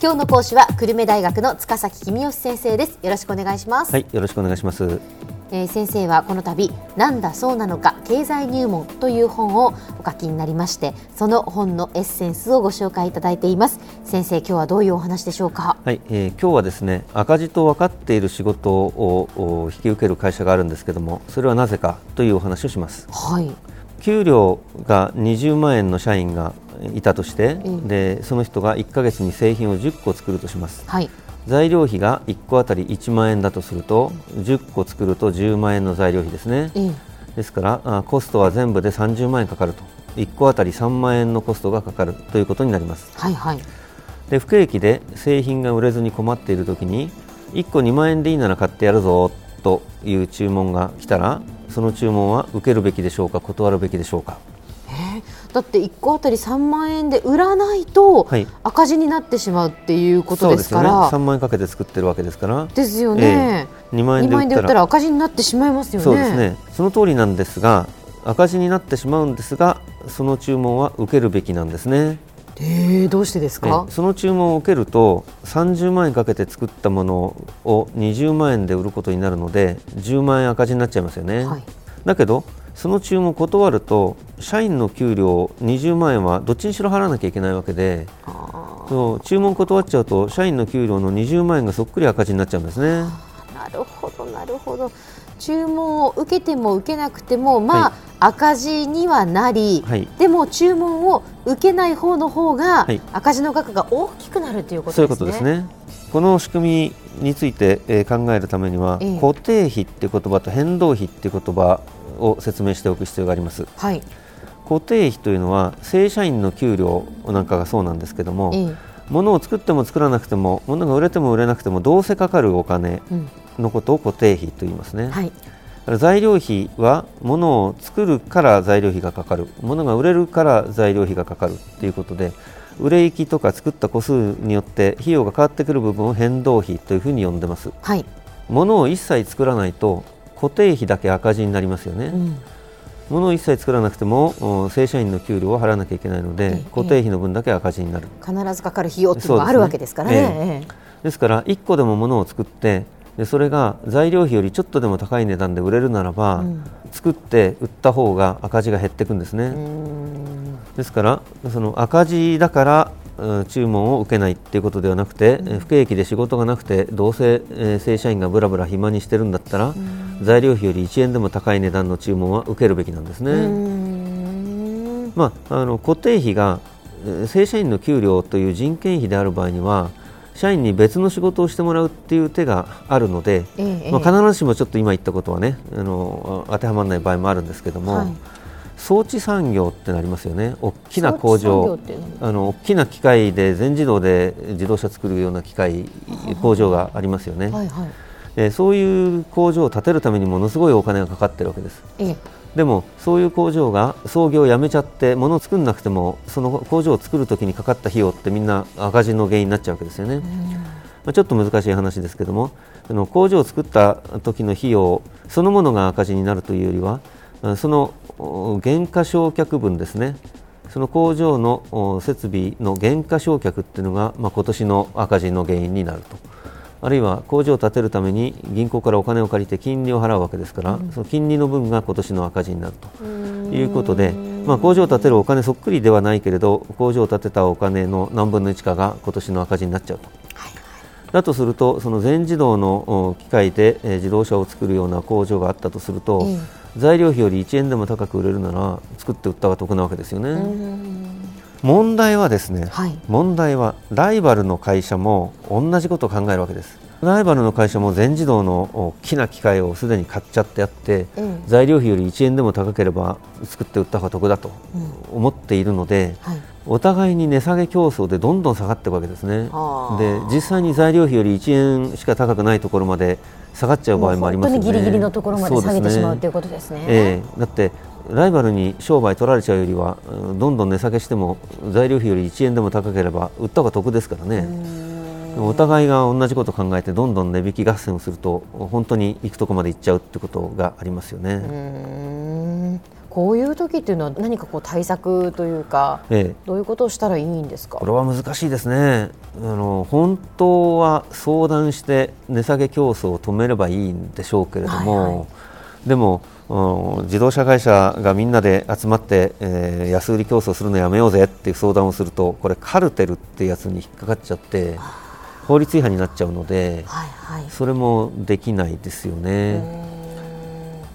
今日の講師は久留米大学の塚崎君吉先生です。よろしくお願いします。はいよろしくお願いします。えー、先生はこの度なんだそうなのか経済入門という本をお書きになりましてその本のエッセンスをご紹介いただいています。先生今日はどういうお話でしょうか？はい、えー、今日はですね赤字と分かっている仕事を引き受ける会社があるんですけどもそれはなぜかというお話をします。はい給料が20万円の社員がいたとして、うん、でその人が1か月に製品を10個作るとします、はい。材料費が1個あたり1万円だとすると10個作ると10万円の材料費ですね、うん、ですからコストは全部で30万円かかると。1個あたり3万円のコストがかかるということになります、はいはい、で不景気で製品が売れずに困っているときに1個2万円でいいなら買ってやるぞという注文が来たらその注文は受けるべきでしょうか断るべきでしょうか。だって1個あたり3万円で売らないと赤字になってしまうっていうことですから、はい、ね、3万円かけて作ってるわけですから。ですよね、えー、2万円で売ったら赤字になってしまいますよね。そうですね。その通りなんですが赤字になってしまうんですがその注文は受けるべきなんですねえー、どうしてですか、その注文を受けると30万円かけて作ったものを20万円で売ることになるので10万円赤字になっちゃいますよね、はい、だけどその注文を断ると社員の給料20万円はどっちにしろ払わなきゃいけないわけでそう注文断っちゃうと社員の給料の20万円がそっくり赤字になっちゃうんですね。なるほどなるほど注文を受けても受けなくても、まあ、はい、赤字にはなり、はい、でも注文を受けない方の方が、はい、赤字の額が大きくなるということですね。そういうことですね。この仕組みについて、えー、考えるためには、ええ、固定費っていう言葉と変動費っていう言葉を説明しておく必要があります。はい、固定費というのは正社員の給料なんかがそうなんですけども、え物を作っても作らなくても物が売れても売れなくてもどうせかかるお金のことを固定費と言いますね。はい。材料費は物を作るから材料費がかかる。物が売れるから材料費がかかるということで売れ行きとか作った個数によって費用が変わってくる部分を変動費というふうに呼んでます、はい、物を一切作らないと固定費だけ赤字になりますよね。うん。物を一切作らなくても正社員の給料を払わなきゃいけないので、固定費の分だけ赤字になる。必ずかかる費用というのがあるわけですからね。ですから1個でも物を作ってでそれが材料費よりちょっとでも高い値段で売れるならば、うん、作って売った方が赤字が減っていくんですね。ですからその赤字だから注文を受けないということではなくて、うん、不景気で仕事がなくてどうせ、え正社員がぶらぶら暇にしてるんだったら、うん、材料費より1円でも高い値段の注文は受けるべきなんですね。まあ、あの固定費が正社員の給料という人件費である場合には社員に別の仕事をしてもらうっていう手があるので、ええ、まあ、必ずしもちょっと今言ったことはねあの当てはまらない場合もあるんですけども、はい、装置産業ってなりますよね。大きな工場。あの大きな機械で全自動で自動車作るような機械工場がありますよね、はいはい、えそういう工場を建てるためにものすごいお金がかかってるわけです、ええ、でもそういう工場が創業をやめちゃって物を作らなくてもその工場を作るときにかかった費用ってみんな赤字の原因になっちゃうわけですよね、まあ、ちょっと難しい話ですけどもあの工場を作った時の費用そのものが赤字になるというよりはその減価償却分ですね。その工場の設備の減価償却っていうのが、まあ、今年の赤字の原因になるとあるいは工場を建てるために銀行からお金を借りて金利を払うわけですから、うん、その金利の分が今年の赤字になると。いうことで、まあ、工場を建てるお金そっくりではないけれど工場を建てたお金の何分の1かが今年の赤字になっちゃうと。だとするとその全自動の機械で自動車を作るような工場があったとすると、うん。材料費より1円でも高く売れるなら作って売った方が得なわけですよね。問題はですね、はい、問題はライバルの会社も同じことを考えるわけです。ライバルの会社も全自動の大きな機械をすでに買っちゃってあって、うん、材料費より1円でも高ければ作って売った方が得だと思っているので、うんはい、お互いに値下げ競争でどんどん下がっていくわけですね。で実際に材料費より1円しか高くないところまで下がっちゃう場合もありますよね。ギリギリのところまで下げてしまうということですね。えー、だってライバルに商売取られちゃうよりはどんどん値下げしても材料費より1円でも高ければ売った方が得ですからね。お互いが同じことを考えてどんどん値引き合戦をすると本当に行くとこまで行っちゃうってことがありますよね。こういう時っていうのは何かこう対策というか、ええ、どういうことをしたらいいんですか？これは難しいですね。あの本当は相談して値下げ競争を止めればいいんでしょうけれども、はいはい、でも自動車会社がみんなで集まって、えー、安売り競争するのやめようぜっていう相談をするとこれカルテルってやつに引っかかっちゃって法律違反になっちゃうので、はいはい、それもできないですよね。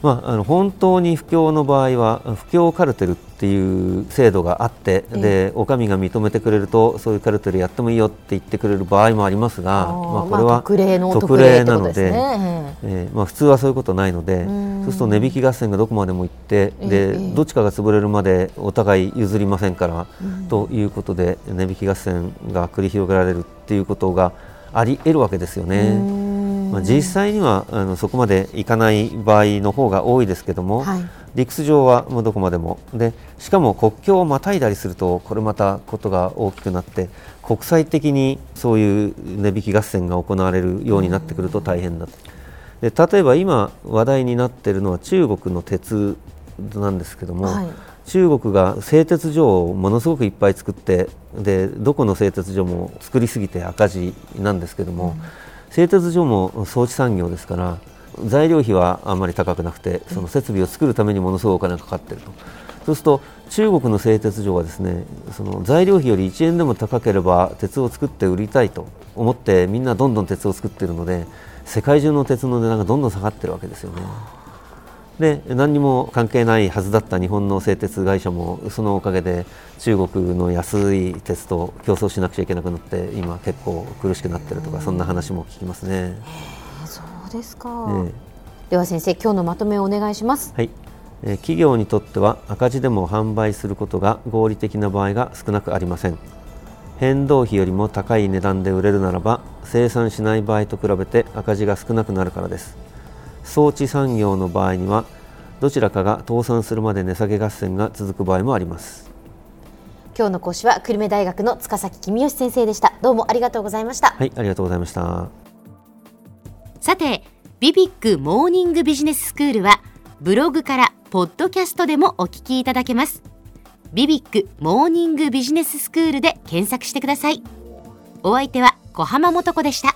まあ、あの本当に不況の場合は不況カルテルっていう制度があって、えー、でお上が認めてくれるとそういうカルテルやってもいいよって言ってくれる場合もありますがまあ、これは特例なので、ね、えー、まあ、普通はそういうことないのでそうすると値引き合戦がどこまでも行ってで、どっちかが潰れるまでお互い譲りませんから、ということで値引き合戦が繰り広げられるっていうことがあり得るわけですよね。まあ、実際にはあのそこまでいかない場合の方が多いですけども、はい、理屈上はどこまでも。でしかも国境をまたいだりするとこれまたことが大きくなって国際的にそういう値引き合戦が行われるようになってくると大変だで例えば今話題になっているのは中国の鉄なんですけども、はい、中国が製鉄所をものすごくいっぱい作ってでどこの製鉄所も作りすぎて赤字なんですけども、うん製鉄所も装置産業ですから材料費はあんまり高くなくてその設備を作るためにものすごいお金がかかっているとそうすると中国の製鉄所はですねその材料費より1円でも高ければ鉄を作って売りたいと思ってみんなどんどん鉄を作っているので世界中の鉄の値段がどんどん下がっているわけですよね。で何にも関係ないはずだった日本の製鉄会社もそのおかげで中国の安い鉄と競争しなくちゃいけなくなって今結構苦しくなってるとかそんな話も聞きますね。そうですか、では先生今日のまとめをお願いします。はい。企業にとっては赤字でも販売することが合理的な場合が少なくありません。変動費よりも高い値段で売れるならば生産しない場合と比べて赤字が少なくなるからです装置産業の場合にはどちらかが倒産するまで値下げ合戦が続く場合もあります。今日の講師は久留米大学の塚崎公義先生でした。どうもありがとうございました。はいありがとうございました。さてビビックモーニングビジネススクールはブログからポッドキャストでもお聞きいただけます。ビビックモーニングビジネススクールで検索してください。お相手は小浜もとこでした